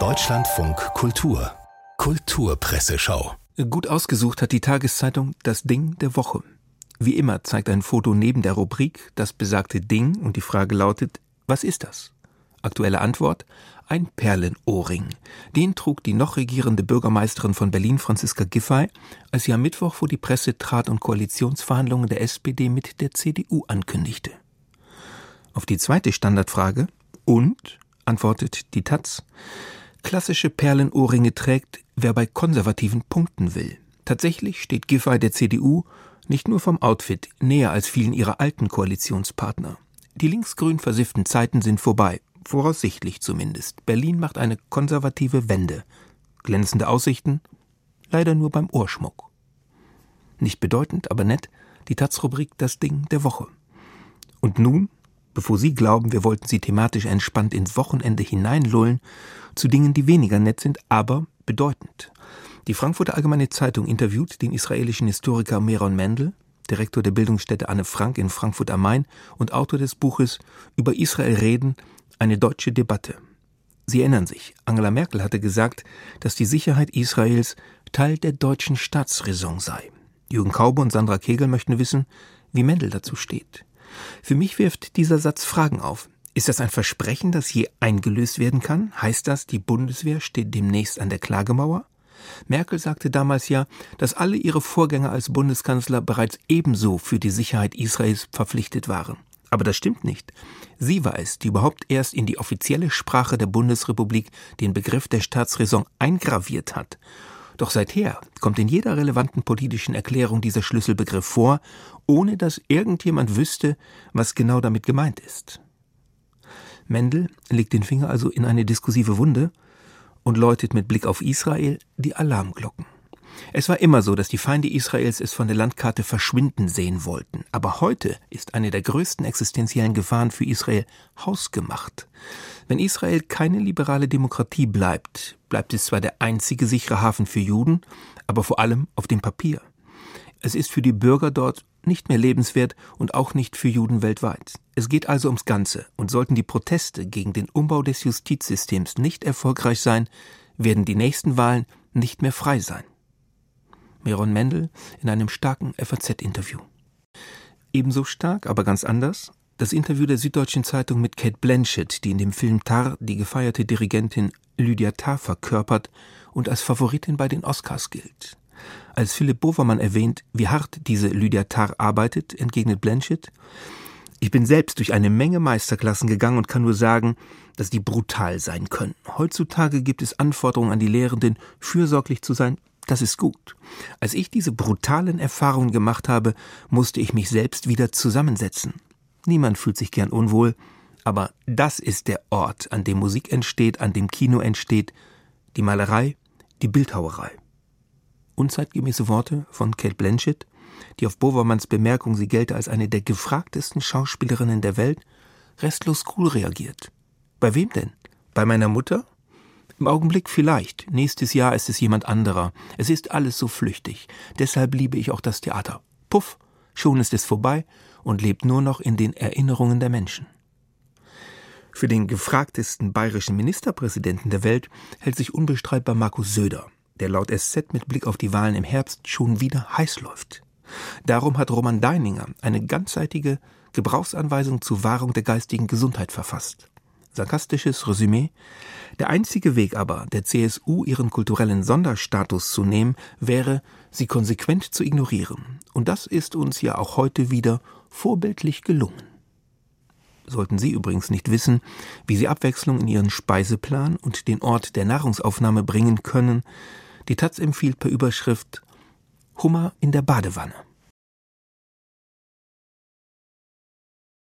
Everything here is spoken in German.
Deutschlandfunk Kultur Kulturpresseschau Gut ausgesucht hat die Tageszeitung das Ding der Woche. Wie immer zeigt ein Foto neben der Rubrik das besagte Ding und die Frage lautet, was ist das? Aktuelle Antwort, ein Perlenohrring. Den trug die noch regierende Bürgermeisterin von Berlin, Franziska Giffey, als sie am Mittwoch vor die Presse trat und Koalitionsverhandlungen der SPD mit der CDU ankündigte. Auf die zweite Standardfrage, und, antwortet die Taz, klassische Perlenohrringe trägt, wer bei Konservativen punkten will. Tatsächlich steht Giffey der CDU nicht nur vom Outfit näher als vielen ihrer alten Koalitionspartner. Die linksgrün versifften Zeiten sind vorbei, voraussichtlich zumindest. Berlin macht eine konservative Wende. Glänzende Aussichten? Leider nur beim Ohrschmuck. Nicht bedeutend, aber nett, die Taz-Rubrik Das Ding der Woche. Und nun bevor Sie glauben, wir wollten Sie thematisch entspannt ins Wochenende hineinlullen, zu Dingen, die weniger nett sind, aber bedeutend. Die Frankfurter Allgemeine Zeitung interviewt den israelischen Historiker Meron Mendel, Direktor der Bildungsstätte Anne Frank in Frankfurt am Main und Autor des Buches Über Israel reden, eine deutsche Debatte. Sie erinnern sich, Angela Merkel hatte gesagt, dass die Sicherheit Israels Teil der deutschen Staatsräson sei. Jürgen Kaube und Sandra Kegel möchten wissen, wie Mendel dazu steht. Für mich wirft dieser Satz Fragen auf. Ist das ein Versprechen, das je eingelöst werden kann? Heißt das, die Bundeswehr steht demnächst an der Klagemauer? Merkel sagte damals ja, dass alle ihre Vorgänger als Bundeskanzler bereits ebenso für die Sicherheit Israels verpflichtet waren. Aber das stimmt nicht. Sie war es, die überhaupt erst in die offizielle Sprache der Bundesrepublik den Begriff der Staatsräson eingraviert hat. Doch seither kommt in jeder relevanten politischen Erklärung dieser Schlüsselbegriff vor, ohne dass irgendjemand wüsste, was genau damit gemeint ist. Mendel legt den Finger also in eine diskursive Wunde und läutet mit Blick auf Israel die Alarmglocken. Es war immer so, dass die Feinde Israels es von der Landkarte verschwinden sehen wollten. Aber heute ist eine der größten existenziellen Gefahren für Israel hausgemacht. Wenn Israel keine liberale Demokratie bleibt, bleibt es zwar der einzige sichere Hafen für Juden, aber vor allem auf dem Papier. Es ist für die Bürger dort nicht mehr lebenswert und auch nicht für Juden weltweit. Es geht also ums Ganze, und sollten die Proteste gegen den Umbau des Justizsystems nicht erfolgreich sein, werden die nächsten Wahlen nicht mehr frei sein. Meron Mendel in einem starken FAZ-Interview. Ebenso stark, aber ganz anders, das Interview der Süddeutschen Zeitung mit Kate Blanchett, die in dem Film Tar die gefeierte Dirigentin Lydia Tarr verkörpert und als Favoritin bei den Oscars gilt. Als Philipp Bovermann erwähnt, wie hart diese Lydia Tarr arbeitet, entgegnet Blanchett, ich bin selbst durch eine Menge Meisterklassen gegangen und kann nur sagen, dass die brutal sein können. Heutzutage gibt es Anforderungen an die Lehrenden, fürsorglich zu sein, das ist gut. Als ich diese brutalen Erfahrungen gemacht habe, musste ich mich selbst wieder zusammensetzen. Niemand fühlt sich gern unwohl, aber das ist der Ort, an dem Musik entsteht, an dem Kino entsteht, die Malerei, die Bildhauerei. Unzeitgemäße Worte von Kate Blanchett, die auf Bovermanns Bemerkung, sie gelte als eine der gefragtesten Schauspielerinnen der Welt, restlos cool reagiert. Bei wem denn? Bei meiner Mutter? Im Augenblick vielleicht. Nächstes Jahr ist es jemand anderer. Es ist alles so flüchtig. Deshalb liebe ich auch das Theater. Puff, schon ist es vorbei und lebt nur noch in den Erinnerungen der Menschen. Für den gefragtesten bayerischen Ministerpräsidenten der Welt hält sich unbestreitbar Markus Söder, der laut SZ mit Blick auf die Wahlen im Herbst schon wieder heiß läuft. Darum hat Roman Deininger eine ganzseitige Gebrauchsanweisung zur Wahrung der geistigen Gesundheit verfasst sarkastisches Resümee. Der einzige Weg aber, der CSU ihren kulturellen Sonderstatus zu nehmen, wäre, sie konsequent zu ignorieren. Und das ist uns ja auch heute wieder vorbildlich gelungen. Sollten Sie übrigens nicht wissen, wie Sie Abwechslung in Ihren Speiseplan und den Ort der Nahrungsaufnahme bringen können, die Taz empfiehlt per Überschrift Hummer in der Badewanne.